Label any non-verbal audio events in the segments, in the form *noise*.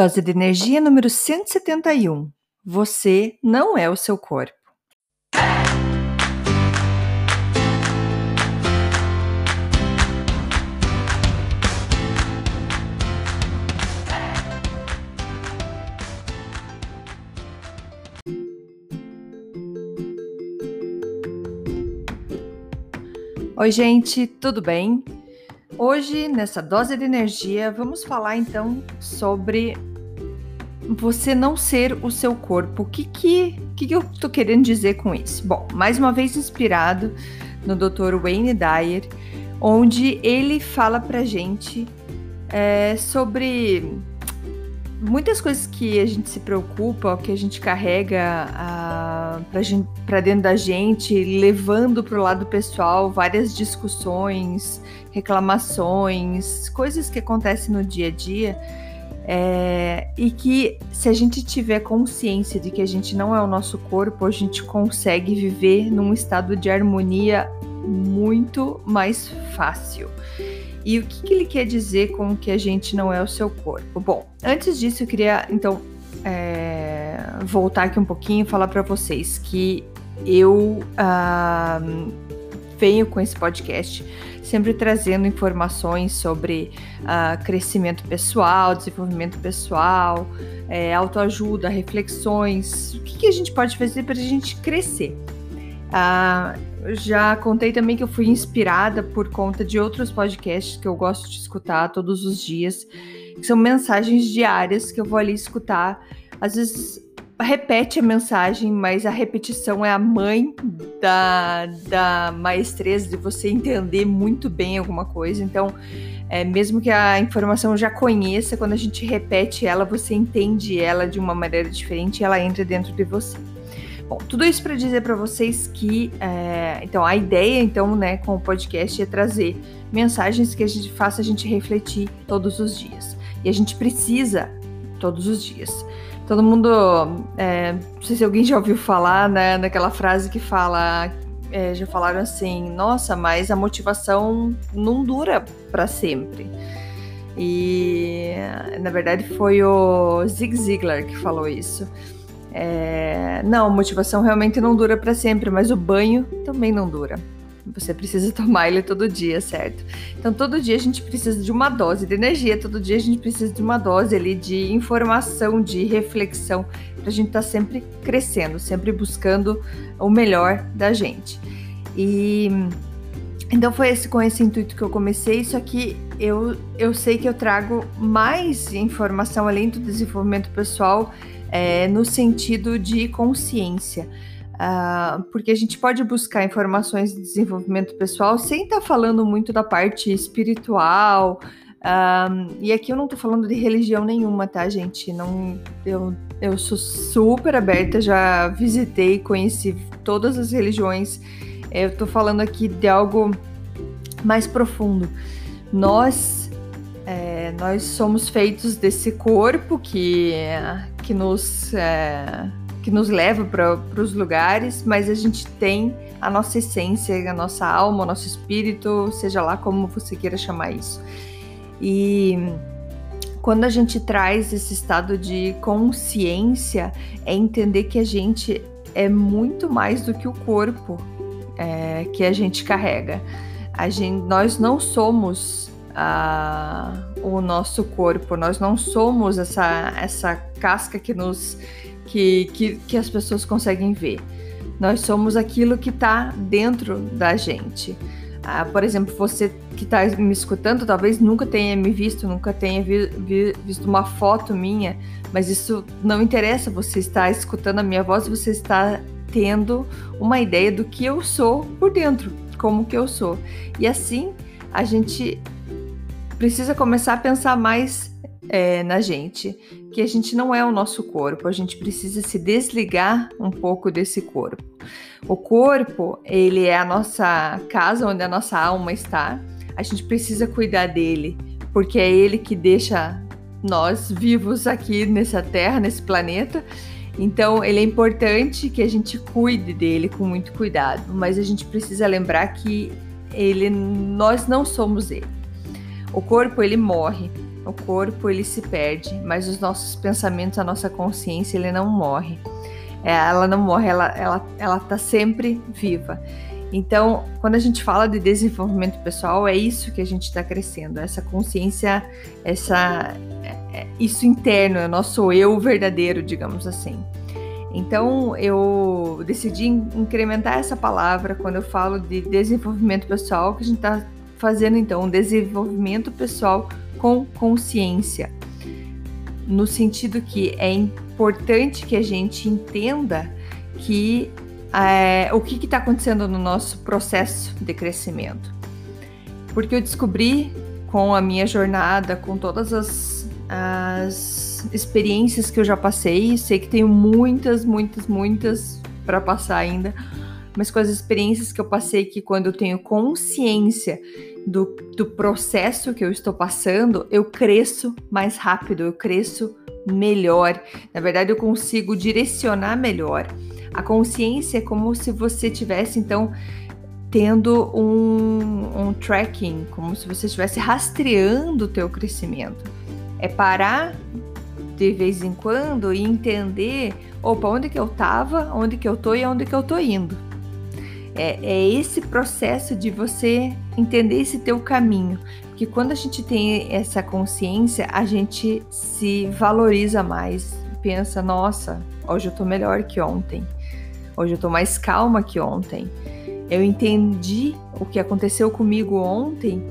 Dose de energia número 171. Você não é o seu corpo. Oi, gente, tudo bem? Hoje, nessa dose de energia, vamos falar então sobre você não ser o seu corpo. O que, que, que, eu tô querendo dizer com isso? Bom, mais uma vez inspirado no Dr. Wayne Dyer, onde ele fala pra gente é, sobre muitas coisas que a gente se preocupa, que a gente carrega para dentro da gente, levando para o lado pessoal várias discussões, reclamações, coisas que acontecem no dia a dia. É, e que se a gente tiver consciência de que a gente não é o nosso corpo, a gente consegue viver num estado de harmonia muito mais fácil. E o que, que, ele quer dizer com que a gente não é o seu corpo? Bom, antes disso eu queria então é, voltar aqui um pouquinho e falar para vocês que eu ah, venho com esse podcast sempre trazendo informações sobre uh, crescimento pessoal, desenvolvimento pessoal, é, autoajuda, reflexões, o que, que, a gente pode fazer para a gente crescer. Uh, já contei também que eu fui inspirada por conta de outros podcasts que eu gosto de escutar todos os dias, que são mensagens diárias que eu vou ali escutar. Às vezes repete a mensagem, mas a repetição é a mãe da, da maestreza de você entender muito bem alguma coisa. Então, é, mesmo que a informação já conheça, quando a gente repete ela, você entende ela de uma maneira diferente e ela entra dentro de você. Bom, tudo isso para dizer para vocês que, é, então, a ideia, então, né, com o podcast é trazer mensagens que a gente faça a gente refletir todos os dias. E a gente precisa todos os dias. Todo mundo, é, não sei se alguém já ouviu falar, né, naquela frase que fala, é, já falaram assim, nossa, mas a motivação não dura para sempre. E na verdade foi o Zig Ziglar que falou isso. É, não, motivação realmente não dura para sempre, mas o banho também não dura. Você precisa *laughs* tomar ele todo dia, certo? Então, todo dia a gente precisa de uma dose de energia, todo dia a gente precisa de uma dose ali de informação, de reflexão, para a gente estar tá sempre crescendo, sempre buscando o melhor da gente. E então foi esse, com esse intuito que eu comecei, só que eu, eu sei que eu trago mais informação além do desenvolvimento pessoal é, no sentido de consciência. Uh, porque a gente pode buscar informações de desenvolvimento pessoal sem estar tá falando muito da parte espiritual. Uh, e aqui eu não estou falando de religião nenhuma, tá, gente? Não, eu, eu sou super aberta, já visitei, conheci todas as religiões. Eu estou falando aqui de algo mais profundo. Nós, é, nós somos feitos desse corpo que, que nos. É, que nos leva para os lugares, mas a gente tem a nossa essência, a nossa alma, o nosso espírito, seja lá como você queira chamar isso. E quando a gente traz esse estado de consciência, é entender que a gente é muito mais do que o corpo é, que a gente carrega. A gente, nós não somos uh, o nosso corpo, nós não somos essa, essa casca que nos que, que, que as pessoas conseguem ver. Nós somos aquilo que está dentro da gente. Ah, por exemplo, você que está me escutando, talvez nunca tenha me visto, nunca tenha vi, vi, visto uma foto minha, mas isso não interessa. Você está escutando a minha voz, você está tendo uma ideia do que eu sou por dentro, como que eu sou. E assim a gente precisa começar a pensar mais é, na gente, que a gente não é o nosso corpo, a gente precisa se desligar um pouco desse corpo. O corpo, ele é a nossa casa onde a nossa alma está. A gente precisa cuidar dele, porque é ele que deixa nós vivos aqui nessa terra, nesse planeta. Então, ele é importante que a gente cuide dele com muito cuidado, mas a gente precisa lembrar que ele nós não somos ele. O corpo ele morre, o corpo ele se perde, mas os nossos pensamentos, a nossa consciência, ele não morre. É, ela não morre, ela, ela, ela tá sempre viva. Então, quando a gente fala de desenvolvimento pessoal, é isso que a gente está crescendo, essa consciência, essa, é, é, isso interno, é o nosso eu verdadeiro, digamos assim. Então, eu decidi incrementar essa palavra quando eu falo de desenvolvimento pessoal, que a gente está fazendo então um desenvolvimento pessoal com consciência, no sentido que é importante que a gente entenda que é, o que está acontecendo no nosso processo de crescimento. Porque eu descobri com a minha jornada, com todas as, as experiências que eu já passei, sei que tenho muitas, muitas, muitas para passar ainda, mas com as experiências que eu passei que quando eu tenho consciência do, do processo que eu estou passando, eu cresço mais rápido, eu cresço melhor. Na verdade, eu consigo direcionar melhor. A consciência é como se você tivesse, então, tendo um, um tracking, como se você estivesse rastreando o teu crescimento. É parar de vez em quando e entender, opa, onde que eu estava, onde que eu tô e onde que eu tô indo. É, é esse processo de você entender esse teu caminho. Porque quando a gente tem essa consciência, a gente se valoriza mais. Pensa, nossa, hoje eu tô melhor que ontem. Hoje eu tô mais calma que ontem. Eu entendi o que aconteceu comigo ontem,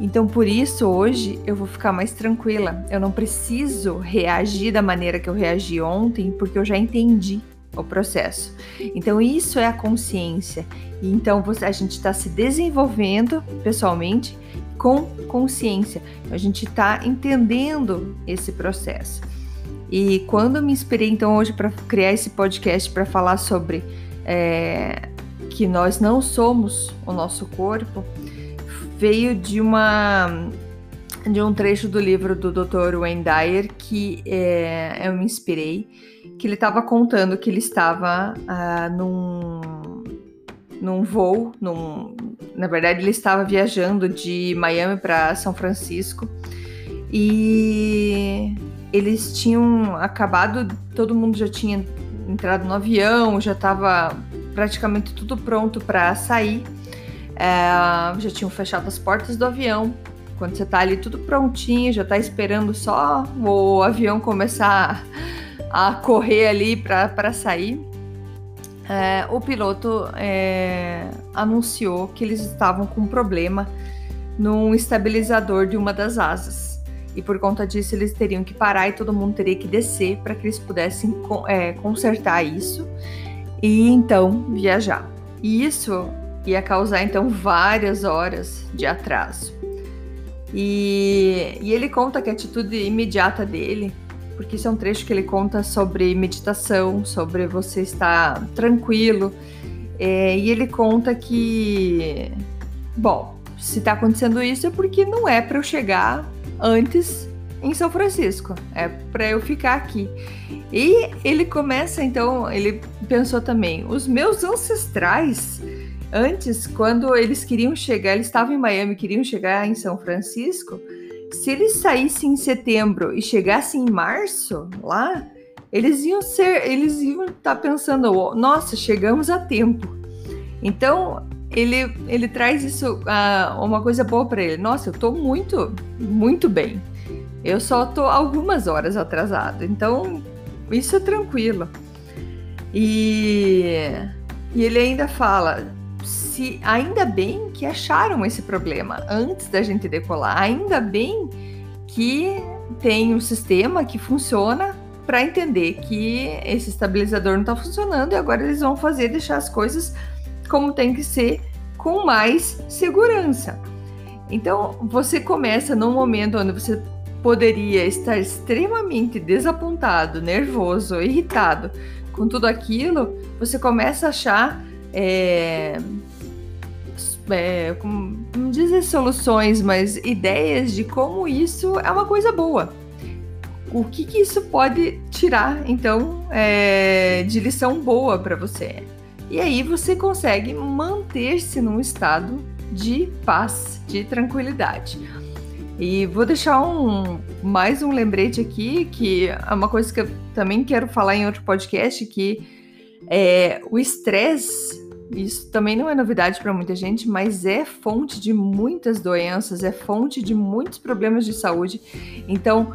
então por isso hoje eu vou ficar mais tranquila. Eu não preciso reagir da maneira que eu reagi ontem, porque eu já entendi o processo. Então isso é a consciência. Então você, a gente está se desenvolvendo pessoalmente com consciência. A gente está entendendo esse processo. E quando me inspirei então hoje para criar esse podcast para falar sobre é, que nós não somos o nosso corpo, veio de uma de um trecho do livro do Dr. Wayne Dyer que é, eu me inspirei, que ele estava contando que ele estava ah, num, num voo, num, na verdade ele estava viajando de Miami para São Francisco e eles tinham acabado, todo mundo já tinha entrado no avião, já estava praticamente tudo pronto para sair. É, já tinham fechado as portas do avião. Quando você está ali tudo prontinho, já está esperando só o avião começar a correr ali para sair, é, o piloto é, anunciou que eles estavam com um problema num estabilizador de uma das asas e por conta disso eles teriam que parar e todo mundo teria que descer para que eles pudessem é, consertar isso e então viajar. E isso ia causar então várias horas de atraso. E, e ele conta que a atitude imediata dele, porque isso é um trecho que ele conta sobre meditação, sobre você estar tranquilo, é, e ele conta que, bom, se está acontecendo isso é porque não é para eu chegar antes em São Francisco. É para eu ficar aqui. E ele começa então, ele pensou também, os meus ancestrais antes, quando eles queriam chegar, eles estavam em Miami, queriam chegar em São Francisco, se eles saíssem em setembro e chegassem em março lá, eles iam ser, eles iam estar tá pensando, nossa, chegamos a tempo. Então, ele, ele traz isso, uh, uma coisa boa para ele. Nossa, eu tô muito, muito bem. Eu só tô algumas horas atrasado. Então, isso é tranquilo. E, e ele ainda fala: se ainda bem que acharam esse problema antes da gente decolar, ainda bem que tem um sistema que funciona para entender que esse estabilizador não está funcionando e agora eles vão fazer deixar as coisas como tem que ser com mais segurança. Então, você começa num momento onde você poderia estar extremamente desapontado, nervoso, irritado com tudo aquilo, você começa a achar. É, é, como, não dizer soluções, mas ideias de como isso é uma coisa boa. O que, que isso pode tirar, então, é, de lição boa para você? E aí você consegue manter-se num estado de paz, de tranquilidade. E vou deixar um mais um lembrete aqui, que é uma coisa que eu também quero falar em outro podcast, que é o estresse, isso também não é novidade para muita gente, mas é fonte de muitas doenças, é fonte de muitos problemas de saúde. Então,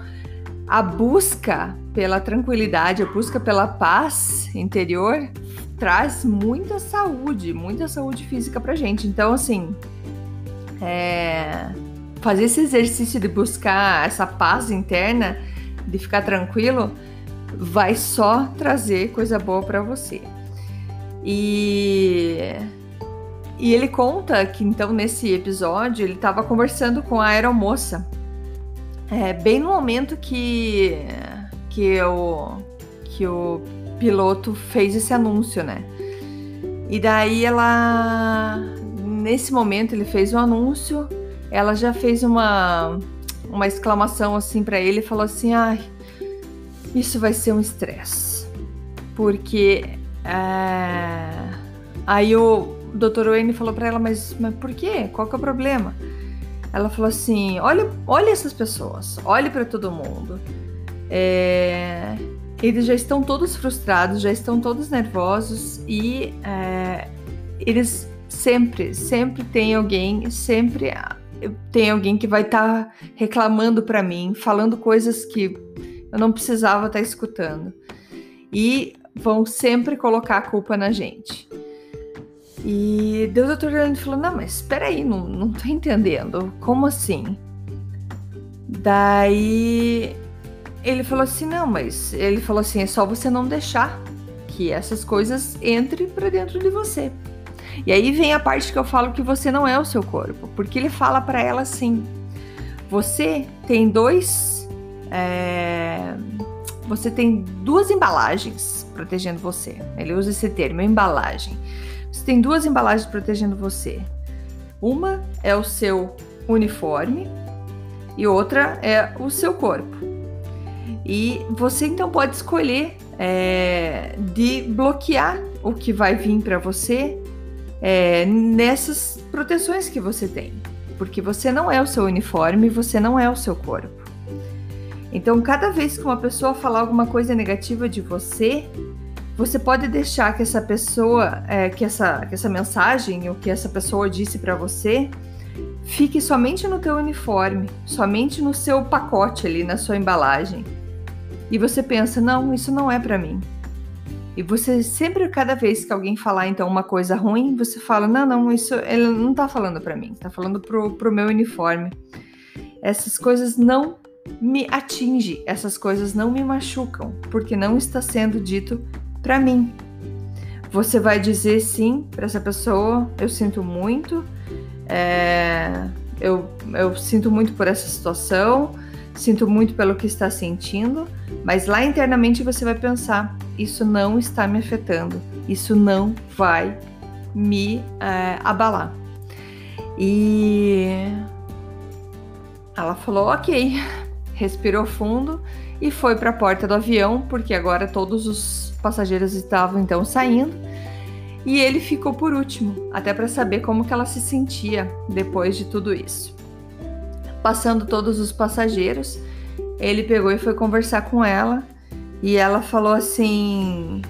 a busca pela tranquilidade, a busca pela paz interior traz muita saúde, muita saúde física pra gente. Então, assim, é, fazer esse exercício de buscar essa paz interna, de ficar tranquilo, vai só trazer coisa boa para você. E e ele conta que então nesse episódio ele estava conversando com a aeromoça, é, bem no momento que que o que o piloto fez esse anúncio, né? E daí ela nesse momento ele fez o anúncio, ela já fez uma uma exclamação assim para ele e falou assim: "Ai, isso vai ser um estresse". Porque é... aí o Dr. Wayne falou para ela: "Mas, mas por quê? Qual que é o problema?" Ela falou assim: "Olha, olha essas pessoas, olhe para todo mundo. É, eles já estão todos frustrados, já estão todos nervosos e é, eles sempre, sempre tem alguém, sempre tem alguém que vai estar tá reclamando para mim, falando coisas que eu não precisava estar tá escutando. E vão sempre colocar a culpa na gente. E Deus doutor Orlando falou: Não, mas espera aí, não, não tô entendendo. Como assim? Daí ele falou assim: não, mas ele falou assim: é só você não deixar que essas coisas entrem para dentro de você. E aí vem a parte que eu falo que você não é o seu corpo, porque ele fala para ela assim: você tem dois. É, você tem duas embalagens protegendo você. Ele usa esse termo, embalagem. Você tem duas embalagens protegendo você. Uma é o seu uniforme e outra é o seu corpo. E você então pode escolher é, de bloquear o que vai vir para você é, nessas proteções que você tem, porque você não é o seu uniforme, você não é o seu corpo. Então, cada vez que uma pessoa falar alguma coisa negativa de você, você pode deixar que essa pessoa, é, que, essa, que essa mensagem, o que essa pessoa disse para você, fique somente no teu uniforme, somente no seu pacote ali, na sua embalagem e você pensa, não, isso não é para mim. E você sempre, cada vez que alguém falar então uma coisa ruim, você fala, não, não, isso ele não tá falando para mim, tá falando pro, pro meu uniforme. Essas coisas não me atingem, essas coisas não me machucam, porque não está sendo dito para mim. Você vai dizer sim para essa pessoa, eu sinto muito, é, eu, eu sinto muito por essa situação, sinto muito pelo que está sentindo, mas lá internamente você vai pensar: isso não está me afetando, isso não vai me é, abalar. E ela falou: ok, respirou fundo e foi para a porta do avião, porque agora todos os passageiros estavam então saindo. E ele ficou por último, até para saber como que ela se sentia depois de tudo isso passando todos os passageiros, ele pegou e foi conversar com ela e ela falou assim: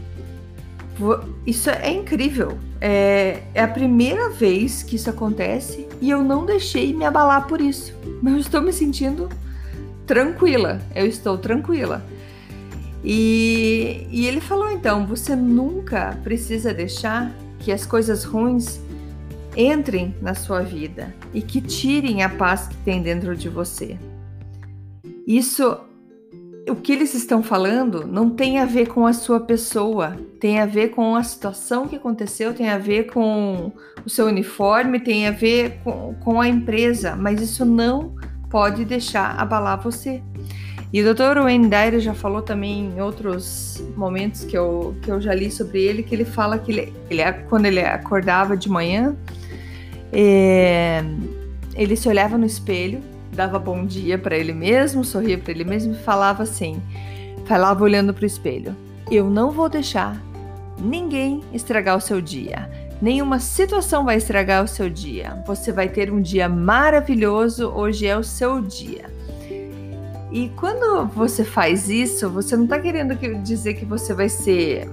Isso é incrível. É, é, a primeira vez que isso acontece e eu não deixei me abalar por isso. Mas eu estou me sentindo tranquila. Eu estou tranquila. E, e ele falou então: você nunca precisa deixar que as coisas ruins entrem na sua vida e que tirem a paz que tem dentro de você. Isso, o que eles estão falando, não tem a ver com a sua pessoa, tem a ver com a situação que aconteceu, tem a ver com o seu uniforme, tem a ver com, com a empresa, mas isso não pode deixar abalar você. E o Dr. Wayne Dyer já falou também em outros momentos que eu, que eu já li sobre ele, que ele fala que ele, ele quando ele acordava de manhã, é, ele se olhava no espelho, dava bom dia para ele mesmo, sorria para ele mesmo e falava assim: falava olhando para o espelho, eu não vou deixar ninguém estragar o seu dia. Nenhuma situação vai estragar o seu dia. Você vai ter um dia maravilhoso. Hoje é o seu dia. E quando você faz isso, você não está querendo dizer que você vai ser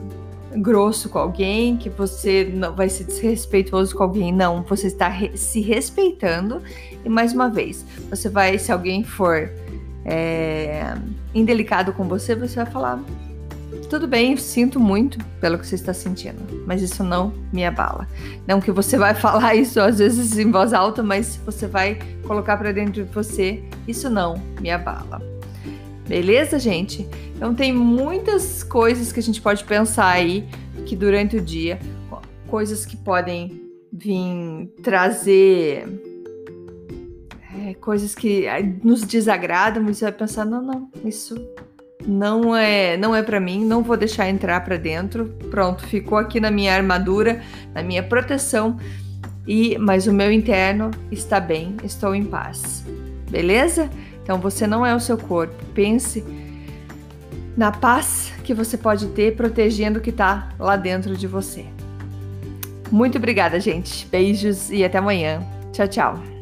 grosso com alguém, que você não vai ser desrespeitoso com alguém, não. Você está re se respeitando e mais uma vez, você vai, se alguém for é, indelicado com você, você vai falar: tudo bem, sinto muito pelo que você está sentindo, mas isso não me abala. Não que você vai *laughs* falar isso às vezes em voz alta, mas você vai colocar para dentro de você: isso não me abala. Beleza, gente? Então tem muitas coisas que a gente pode pensar aí que durante o dia, coisas que podem vir trazer é, coisas que nos desagradam, você vai pensar, não, não, isso não é, não é para mim, não vou deixar entrar para dentro. Pronto, ficou aqui na minha armadura, na minha proteção. E mas o meu interno está bem, estou em paz. Beleza? Então você não é o seu corpo. Pense na paz que você pode ter protegendo o que está lá dentro de você. Muito obrigada, gente. Beijos e até amanhã. Tchau, tchau.